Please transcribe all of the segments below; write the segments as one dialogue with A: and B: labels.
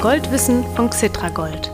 A: Goldwissen von Xitragold,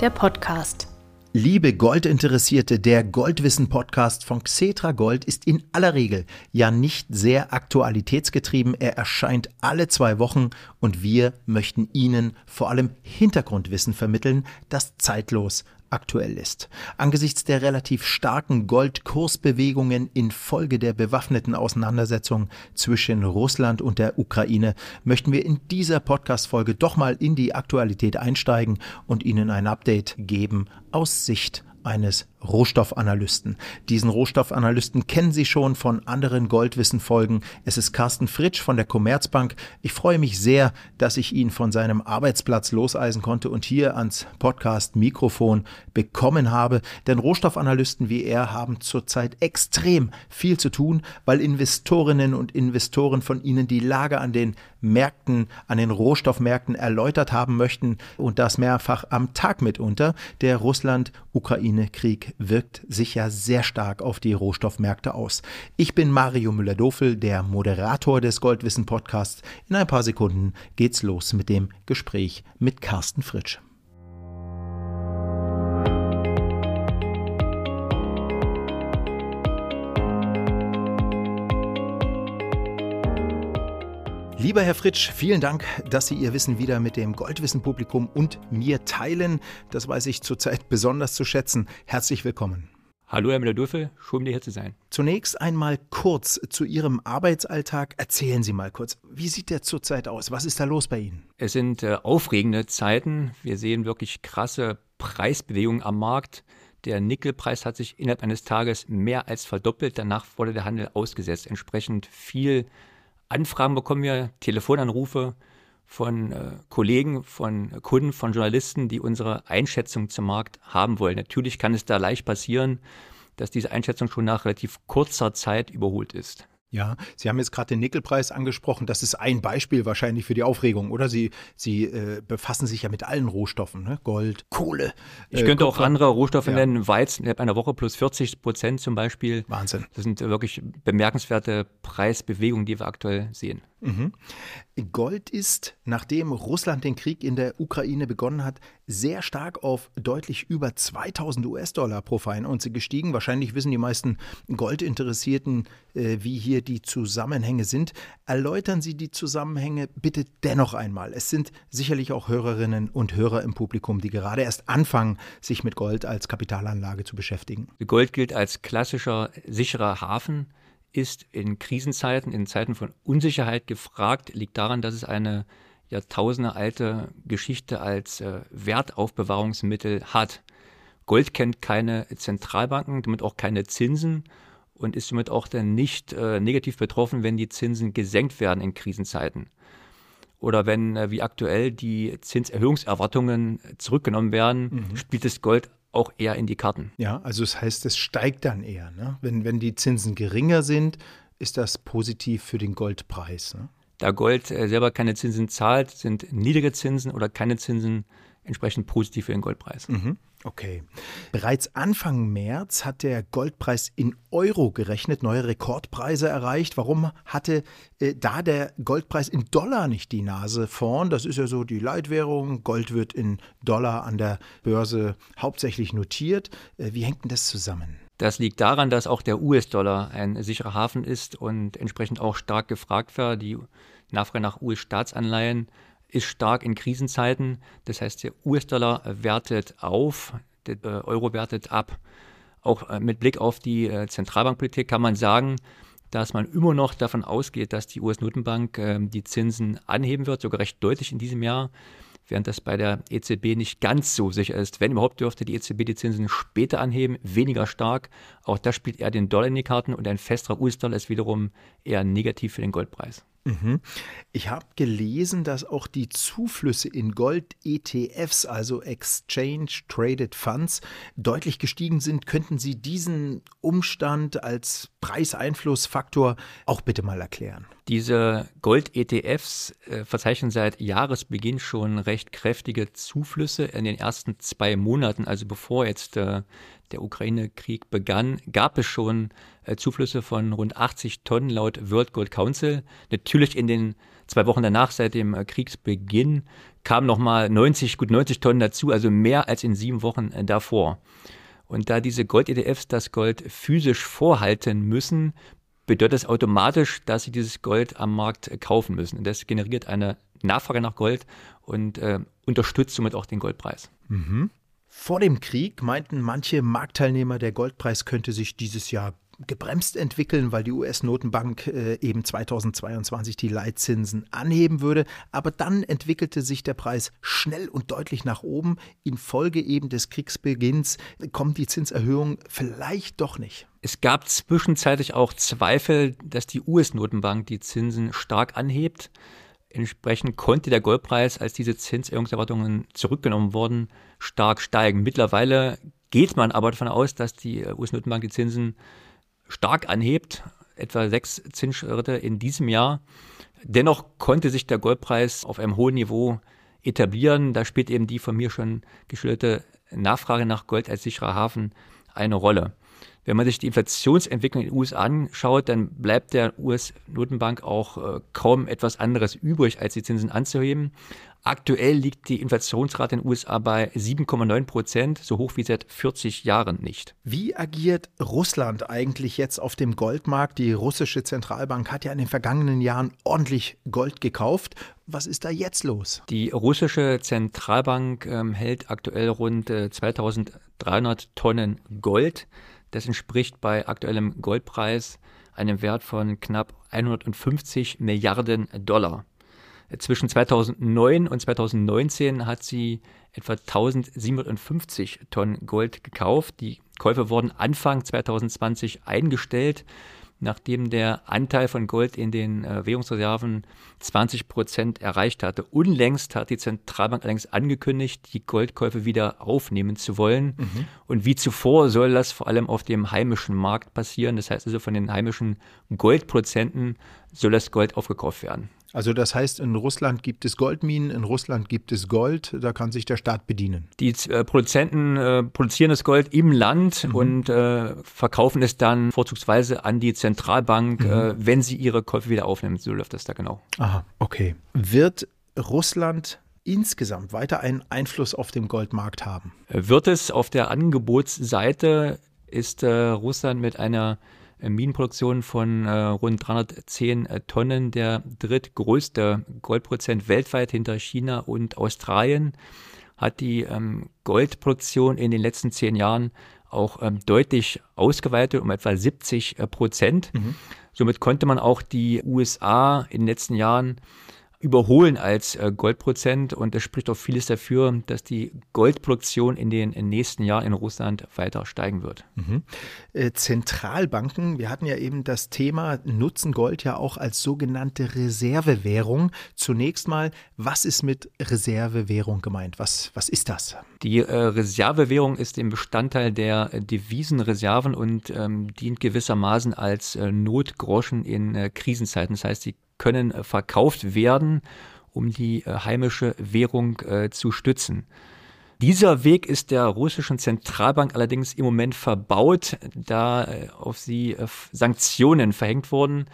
A: der Podcast.
B: Liebe Goldinteressierte, der Goldwissen-Podcast von Xetra Gold ist in aller Regel ja nicht sehr aktualitätsgetrieben. Er erscheint alle zwei Wochen und wir möchten Ihnen vor allem Hintergrundwissen vermitteln, das zeitlos aktuell ist. Angesichts der relativ starken Goldkursbewegungen infolge der bewaffneten Auseinandersetzung zwischen Russland und der Ukraine möchten wir in dieser Podcast-Folge doch mal in die Aktualität einsteigen und Ihnen ein Update geben aus Sicht eines Rohstoffanalysten. Diesen Rohstoffanalysten kennen Sie schon von anderen Goldwissen-Folgen. Es ist Carsten Fritsch von der Commerzbank. Ich freue mich sehr, dass ich ihn von seinem Arbeitsplatz loseisen konnte und hier ans Podcast-Mikrofon bekommen habe. Denn Rohstoffanalysten wie er haben zurzeit extrem viel zu tun, weil Investorinnen und Investoren von ihnen die Lage an den Märkten, an den Rohstoffmärkten erläutert haben möchten und das mehrfach am Tag mitunter. Der Russland-Ukraine-Krieg wirkt sich ja sehr stark auf die Rohstoffmärkte aus. Ich bin Mario Müller-Dofel, der Moderator des Goldwissen Podcasts. In ein paar Sekunden geht's los mit dem Gespräch mit Carsten Fritsch. Lieber Herr Fritsch, vielen Dank, dass Sie Ihr Wissen wieder mit dem Goldwissen-Publikum und mir teilen. Das weiß ich zurzeit besonders zu schätzen. Herzlich willkommen.
C: Hallo, Herr Müller-Dürfe, schön, hier zu sein.
B: Zunächst einmal kurz zu Ihrem Arbeitsalltag. Erzählen Sie mal kurz, wie sieht der zurzeit aus? Was ist da los bei Ihnen?
C: Es sind äh, aufregende Zeiten. Wir sehen wirklich krasse Preisbewegungen am Markt. Der Nickelpreis hat sich innerhalb eines Tages mehr als verdoppelt. Danach wurde der Handel ausgesetzt. Entsprechend viel Anfragen bekommen wir, Telefonanrufe von äh, Kollegen, von Kunden, von Journalisten, die unsere Einschätzung zum Markt haben wollen. Natürlich kann es da leicht passieren, dass diese Einschätzung schon nach relativ kurzer Zeit überholt ist.
B: Ja, Sie haben jetzt gerade den Nickelpreis angesprochen. Das ist ein Beispiel wahrscheinlich für die Aufregung, oder? Sie, Sie äh, befassen sich ja mit allen Rohstoffen, ne? Gold, Kohle.
C: Ich äh, könnte Kupfer. auch andere Rohstoffe ja. nennen. Weizen innerhalb einer Woche plus 40 Prozent zum Beispiel.
B: Wahnsinn.
C: Das sind wirklich bemerkenswerte Preisbewegungen, die wir aktuell sehen.
B: Mhm. Gold ist, nachdem Russland den Krieg in der Ukraine begonnen hat, sehr stark auf deutlich über 2000 US-Dollar pro Feinunze gestiegen. Wahrscheinlich wissen die meisten Goldinteressierten, äh, wie hier die Zusammenhänge sind. Erläutern Sie die Zusammenhänge bitte dennoch einmal. Es sind sicherlich auch Hörerinnen und Hörer im Publikum, die gerade erst anfangen, sich mit Gold als Kapitalanlage zu beschäftigen.
C: Gold gilt als klassischer sicherer Hafen ist in Krisenzeiten, in Zeiten von Unsicherheit gefragt, liegt daran, dass es eine jahrtausendealte Geschichte als äh, Wertaufbewahrungsmittel hat. Gold kennt keine Zentralbanken, damit auch keine Zinsen und ist somit auch dann nicht äh, negativ betroffen, wenn die Zinsen gesenkt werden in Krisenzeiten. Oder wenn, äh, wie aktuell, die Zinserhöhungserwartungen zurückgenommen werden, mhm. spielt das Gold auch eher in die Karten.
B: Ja, also das heißt, es steigt dann eher. Ne? Wenn, wenn die Zinsen geringer sind, ist das positiv für den Goldpreis. Ne?
C: Da Gold äh, selber keine Zinsen zahlt, sind niedrige Zinsen oder keine Zinsen entsprechend positiv für den Goldpreis.
B: Mhm. Okay. Bereits Anfang März hat der Goldpreis in Euro gerechnet neue Rekordpreise erreicht. Warum hatte äh, da der Goldpreis in Dollar nicht die Nase vorn? Das ist ja so die Leitwährung. Gold wird in Dollar an der Börse hauptsächlich notiert. Äh, wie hängt denn das zusammen?
C: Das liegt daran, dass auch der US-Dollar ein sicherer Hafen ist und entsprechend auch stark gefragt war. Die Nachfrage nach US-Staatsanleihen ist stark in Krisenzeiten. Das heißt, der US-Dollar wertet auf, der äh, Euro wertet ab. Auch äh, mit Blick auf die äh, Zentralbankpolitik kann man sagen, dass man immer noch davon ausgeht, dass die US-Notenbank ähm, die Zinsen anheben wird, sogar recht deutlich in diesem Jahr, während das bei der EZB nicht ganz so sicher ist. Wenn überhaupt dürfte die EZB die Zinsen später anheben, weniger stark. Auch das spielt eher den Dollar in die Karten und ein festerer US-Dollar ist wiederum eher negativ für den Goldpreis.
B: Mhm. Ich habe gelesen, dass auch die Zuflüsse in Gold-ETFs, also Exchange Traded Funds, deutlich gestiegen sind. Könnten Sie diesen Umstand als Preiseinflussfaktor auch bitte mal erklären?
C: Diese Gold-ETFs äh, verzeichnen seit Jahresbeginn schon recht kräftige Zuflüsse in den ersten zwei Monaten, also bevor jetzt äh, der Ukraine-Krieg begann, gab es schon äh, Zuflüsse von rund 80 Tonnen laut World Gold Council. Natürlich in den zwei Wochen danach, seit dem äh, Kriegsbeginn, kamen nochmal 90, gut 90 Tonnen dazu, also mehr als in sieben Wochen äh, davor. Und da diese Gold-ETFs das Gold physisch vorhalten müssen, bedeutet das automatisch, dass sie dieses Gold am Markt kaufen müssen. Und das generiert eine Nachfrage nach Gold und äh, unterstützt somit auch den Goldpreis.
B: Mhm. Vor dem Krieg meinten manche Marktteilnehmer, der Goldpreis könnte sich dieses Jahr gebremst entwickeln, weil die US-Notenbank äh, eben 2022 die Leitzinsen anheben würde. Aber dann entwickelte sich der Preis schnell und deutlich nach oben. Infolge eben des Kriegsbeginns kommt die Zinserhöhung vielleicht doch nicht.
C: Es gab zwischenzeitlich auch Zweifel, dass die US-Notenbank die Zinsen stark anhebt. Entsprechend konnte der Goldpreis, als diese Zinserhöhungserwartungen zurückgenommen wurden, stark steigen. Mittlerweile geht man aber davon aus, dass die US-Notenbank die Zinsen stark anhebt, etwa sechs Zinsschritte in diesem Jahr. Dennoch konnte sich der Goldpreis auf einem hohen Niveau etablieren. Da spielt eben die von mir schon geschilderte Nachfrage nach Gold als sicherer Hafen eine Rolle. Wenn man sich die Inflationsentwicklung in den USA anschaut, dann bleibt der US-Notenbank auch äh, kaum etwas anderes übrig, als die Zinsen anzuheben. Aktuell liegt die Inflationsrate in den USA bei 7,9 Prozent, so hoch wie seit 40 Jahren nicht.
B: Wie agiert Russland eigentlich jetzt auf dem Goldmarkt? Die russische Zentralbank hat ja in den vergangenen Jahren ordentlich Gold gekauft. Was ist da jetzt los?
C: Die russische Zentralbank ähm, hält aktuell rund äh, 2300 Tonnen Gold. Das entspricht bei aktuellem Goldpreis einem Wert von knapp 150 Milliarden Dollar. Zwischen 2009 und 2019 hat sie etwa 1750 Tonnen Gold gekauft. Die Käufe wurden Anfang 2020 eingestellt nachdem der Anteil von Gold in den äh, Währungsreserven 20 Prozent erreicht hatte. Unlängst hat die Zentralbank allerdings angekündigt, die Goldkäufe wieder aufnehmen zu wollen. Mhm. Und wie zuvor soll das vor allem auf dem heimischen Markt passieren. Das heißt also von den heimischen Goldprozenten soll das Gold aufgekauft werden.
B: Also das heißt, in Russland gibt es Goldminen, in Russland gibt es Gold, da kann sich der Staat bedienen.
C: Die äh, Produzenten äh, produzieren das Gold im Land mhm. und äh, verkaufen es dann vorzugsweise an die Zentralbank, mhm. Äh, wenn sie ihre Käufe wieder aufnehmen. So läuft das da genau.
B: Aha, okay. Wird Russland insgesamt weiter einen Einfluss auf den Goldmarkt haben?
C: Wird es auf der Angebotsseite ist äh, Russland mit einer äh, Minenproduktion von äh, rund 310 äh, Tonnen, der drittgrößte Goldprozent weltweit hinter China und Australien, hat die ähm, Goldproduktion in den letzten zehn Jahren auch ähm, deutlich ausgeweitet um etwa 70 äh, Prozent. Mhm. Somit konnte man auch die USA in den letzten Jahren überholen als äh, Goldprozent und es spricht auch vieles dafür, dass die Goldproduktion in den nächsten Jahren in Russland weiter steigen wird.
B: Mhm. Äh, Zentralbanken, wir hatten ja eben das Thema, nutzen Gold ja auch als sogenannte Reservewährung. Zunächst mal, was ist mit Reservewährung gemeint? Was, was ist das?
C: Die äh, Reservewährung ist im Bestandteil der Devisenreserven und ähm, dient gewissermaßen als äh, Notgroschen in äh, Krisenzeiten. Das heißt, sie können äh, verkauft werden, um die äh, heimische Währung äh, zu stützen. Dieser Weg ist der russischen Zentralbank allerdings im Moment verbaut, da auf sie Sanktionen verhängt wurden,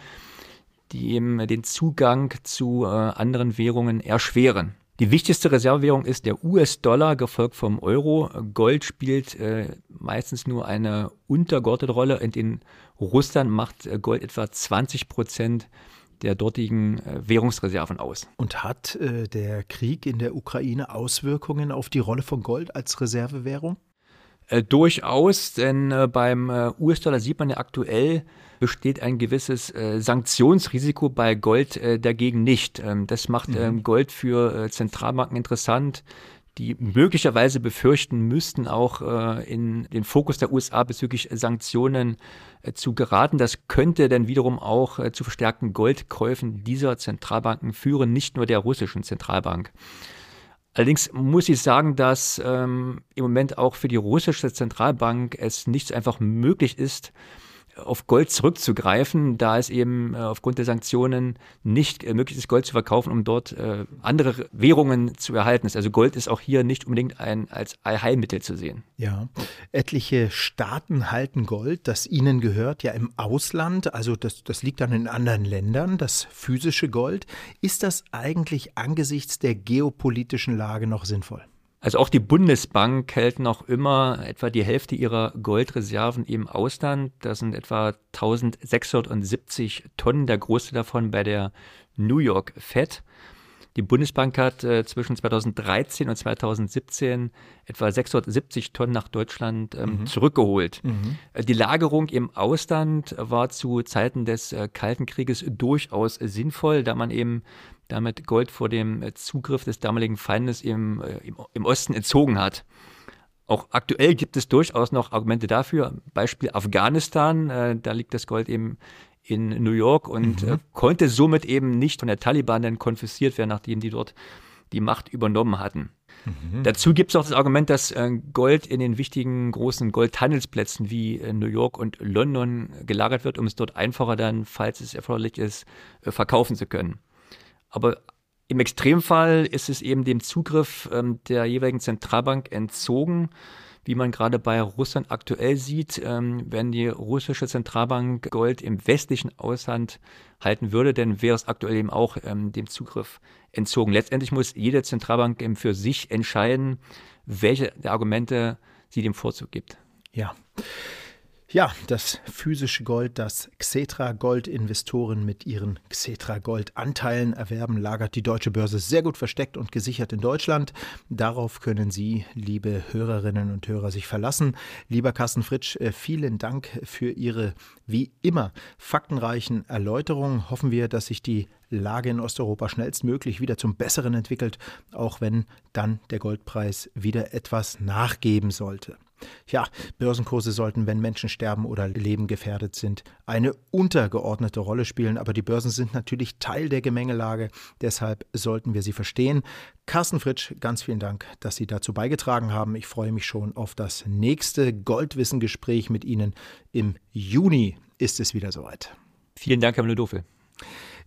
C: die eben den Zugang zu anderen Währungen erschweren. Die wichtigste Reservewährung ist der US-Dollar, gefolgt vom Euro. Gold spielt äh, meistens nur eine untergeordnete Rolle. In Russland macht Gold etwa 20 Prozent der dortigen äh, Währungsreserven aus.
B: Und hat äh, der Krieg in der Ukraine Auswirkungen auf die Rolle von Gold als Reservewährung?
C: Äh, durchaus, denn äh, beim äh, US-Dollar sieht man ja aktuell, besteht ein gewisses äh, Sanktionsrisiko bei Gold dagegen nicht. Ähm, das macht mhm. Ähm, Gold für Zentralbanken interessant, die möglicherweise befürchten müssten, auch äh, in den Fokus der USA bezüglich Sanktionen äh, zu geraten. Das könnte dann wiederum auch äh, zu verstärkten Goldkäufen dieser Zentralbanken führen, nicht nur der russischen Zentralbank. Allerdings muss ich sagen, dass ähm, im Moment auch für die russische Zentralbank es nicht einfach möglich ist, auf Gold zurückzugreifen, da es eben äh, aufgrund der Sanktionen nicht äh, möglich ist, Gold zu verkaufen, um dort äh, andere Währungen zu erhalten. Also Gold ist auch hier nicht unbedingt ein, als Heilmittel zu sehen.
B: Ja, etliche Staaten halten Gold, das ihnen gehört, ja im Ausland. Also das, das liegt dann in anderen Ländern, das physische Gold. Ist das eigentlich angesichts der geopolitischen Lage noch sinnvoll?
C: Also auch die Bundesbank hält noch immer etwa die Hälfte ihrer Goldreserven im Ausland. Das sind etwa 1670 Tonnen, der größte davon bei der New York Fed. Die Bundesbank hat äh, zwischen 2013 und 2017 etwa 670 Tonnen nach Deutschland ähm, mhm. zurückgeholt. Mhm. Äh, die Lagerung im Ausland war zu Zeiten des äh, Kalten Krieges durchaus sinnvoll, da man eben damit Gold vor dem äh, Zugriff des damaligen Feindes im, äh, im, im Osten entzogen hat. Auch aktuell gibt es durchaus noch Argumente dafür. Beispiel Afghanistan, äh, da liegt das Gold eben in New York und mhm. äh, konnte somit eben nicht von der Taliban dann konfisziert werden, nachdem die dort die Macht übernommen hatten. Mhm. Dazu gibt es auch das Argument, dass äh, Gold in den wichtigen großen Goldhandelsplätzen wie äh, New York und London gelagert wird, um es dort einfacher dann, falls es erforderlich ist, äh, verkaufen zu können. Aber im Extremfall ist es eben dem Zugriff ähm, der jeweiligen Zentralbank entzogen. Wie man gerade bei Russland aktuell sieht, ähm, wenn die russische Zentralbank Gold im westlichen Ausland halten würde, dann wäre es aktuell eben auch ähm, dem Zugriff entzogen. Letztendlich muss jede Zentralbank eben für sich entscheiden, welche Argumente sie dem Vorzug gibt.
B: Ja. Ja, das physische Gold, das Xetra Gold Investoren mit ihren Xetra Gold Anteilen erwerben, lagert die deutsche Börse sehr gut versteckt und gesichert in Deutschland. Darauf können Sie, liebe Hörerinnen und Hörer, sich verlassen. Lieber Carsten Fritsch, äh, vielen Dank für Ihre wie immer faktenreichen Erläuterungen. Hoffen wir, dass sich die Lage in Osteuropa schnellstmöglich wieder zum Besseren entwickelt, auch wenn dann der Goldpreis wieder etwas nachgeben sollte. Ja, Börsenkurse sollten, wenn Menschen sterben oder Leben gefährdet sind, eine untergeordnete Rolle spielen, aber die Börsen sind natürlich Teil der Gemengelage, deshalb sollten wir sie verstehen. Carsten Fritsch, ganz vielen Dank, dass Sie dazu beigetragen haben. Ich freue mich schon auf das nächste Goldwissen-Gespräch mit Ihnen. Im Juni ist es wieder soweit.
C: Vielen Dank, Herr Müller-Dofel.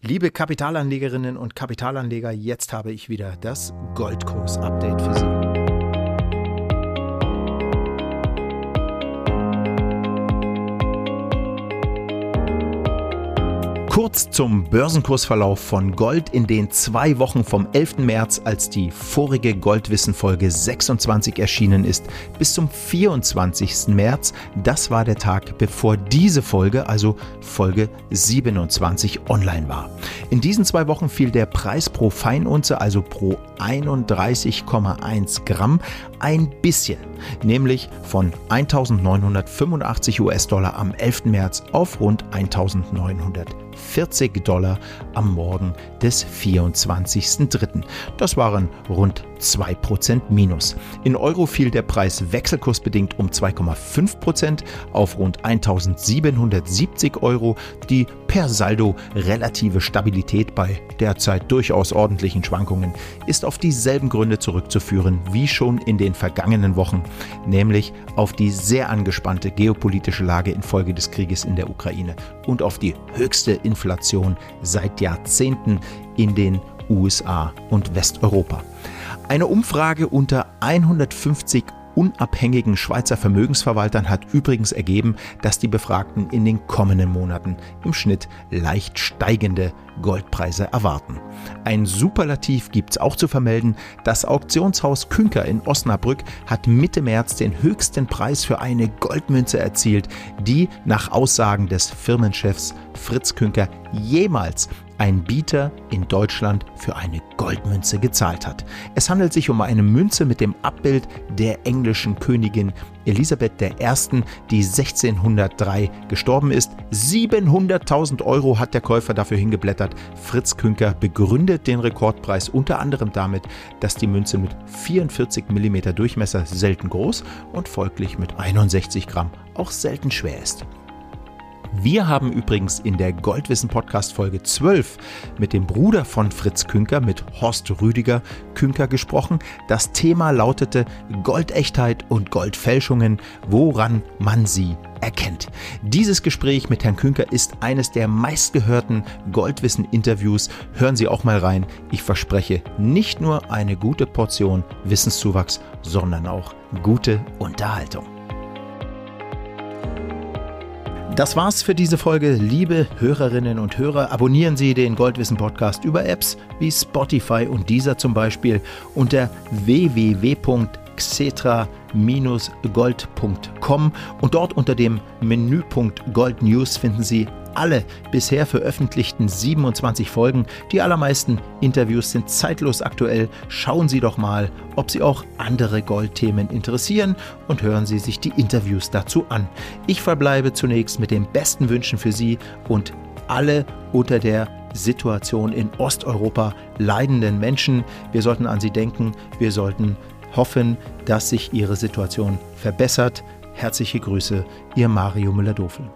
B: Liebe Kapitalanlegerinnen und Kapitalanleger, jetzt habe ich wieder das Goldkurs-Update für Sie. Kurz zum Börsenkursverlauf von Gold in den zwei Wochen vom 11. März, als die vorige Goldwissen-Folge 26 erschienen ist, bis zum 24. März. Das war der Tag, bevor diese Folge, also Folge 27, online war. In diesen zwei Wochen fiel der Preis pro Feinunze, also pro 31,1 Gramm, ein bisschen, nämlich von 1985 US-Dollar am 11. März auf rund 1900 40 Dollar am Morgen des 24.03. Das waren rund 2% Minus. In Euro fiel der Preis wechselkursbedingt um 2,5% auf rund 1770 Euro. Die per Saldo relative Stabilität bei derzeit durchaus ordentlichen Schwankungen ist auf dieselben Gründe zurückzuführen wie schon in den vergangenen Wochen, nämlich auf die sehr angespannte geopolitische Lage infolge des Krieges in der Ukraine und auf die höchste Inflation seit Jahrzehnten in den USA und Westeuropa. Eine Umfrage unter 150 unabhängigen Schweizer Vermögensverwaltern hat übrigens ergeben, dass die Befragten in den kommenden Monaten im Schnitt leicht steigende Goldpreise erwarten. Ein Superlativ gibt es auch zu vermelden. Das Auktionshaus Künker in Osnabrück hat Mitte März den höchsten Preis für eine Goldmünze erzielt, die nach Aussagen des Firmenchefs Fritz Künker jemals ein Bieter in Deutschland für eine Goldmünze gezahlt hat. Es handelt sich um eine Münze mit dem Abbild der englischen Königin Elisabeth I., die 1603 gestorben ist. 700.000 Euro hat der Käufer dafür hingeblättert. Fritz Künker begründet den Rekordpreis unter anderem damit, dass die Münze mit 44 mm Durchmesser selten groß und folglich mit 61 Gramm auch selten schwer ist. Wir haben übrigens in der Goldwissen Podcast Folge 12 mit dem Bruder von Fritz Künker, mit Horst Rüdiger Künker gesprochen. Das Thema lautete Goldechtheit und Goldfälschungen, woran man sie erkennt. Dieses Gespräch mit Herrn Künker ist eines der meistgehörten Goldwissen-Interviews. Hören Sie auch mal rein. Ich verspreche nicht nur eine gute Portion Wissenszuwachs, sondern auch gute Unterhaltung. Das war's für diese Folge. Liebe Hörerinnen und Hörer, abonnieren Sie den Goldwissen Podcast über Apps wie Spotify und dieser zum Beispiel unter www.xetra-gold.com und dort unter dem Menüpunkt Gold News finden Sie alle bisher veröffentlichten 27 Folgen. Die allermeisten Interviews sind zeitlos aktuell. Schauen Sie doch mal, ob Sie auch andere Goldthemen interessieren und hören Sie sich die Interviews dazu an. Ich verbleibe zunächst mit den besten Wünschen für Sie und alle unter der Situation in Osteuropa leidenden Menschen. Wir sollten an sie denken. Wir sollten hoffen, dass sich ihre Situation verbessert. Herzliche Grüße, Ihr Mario Müller-Dofel.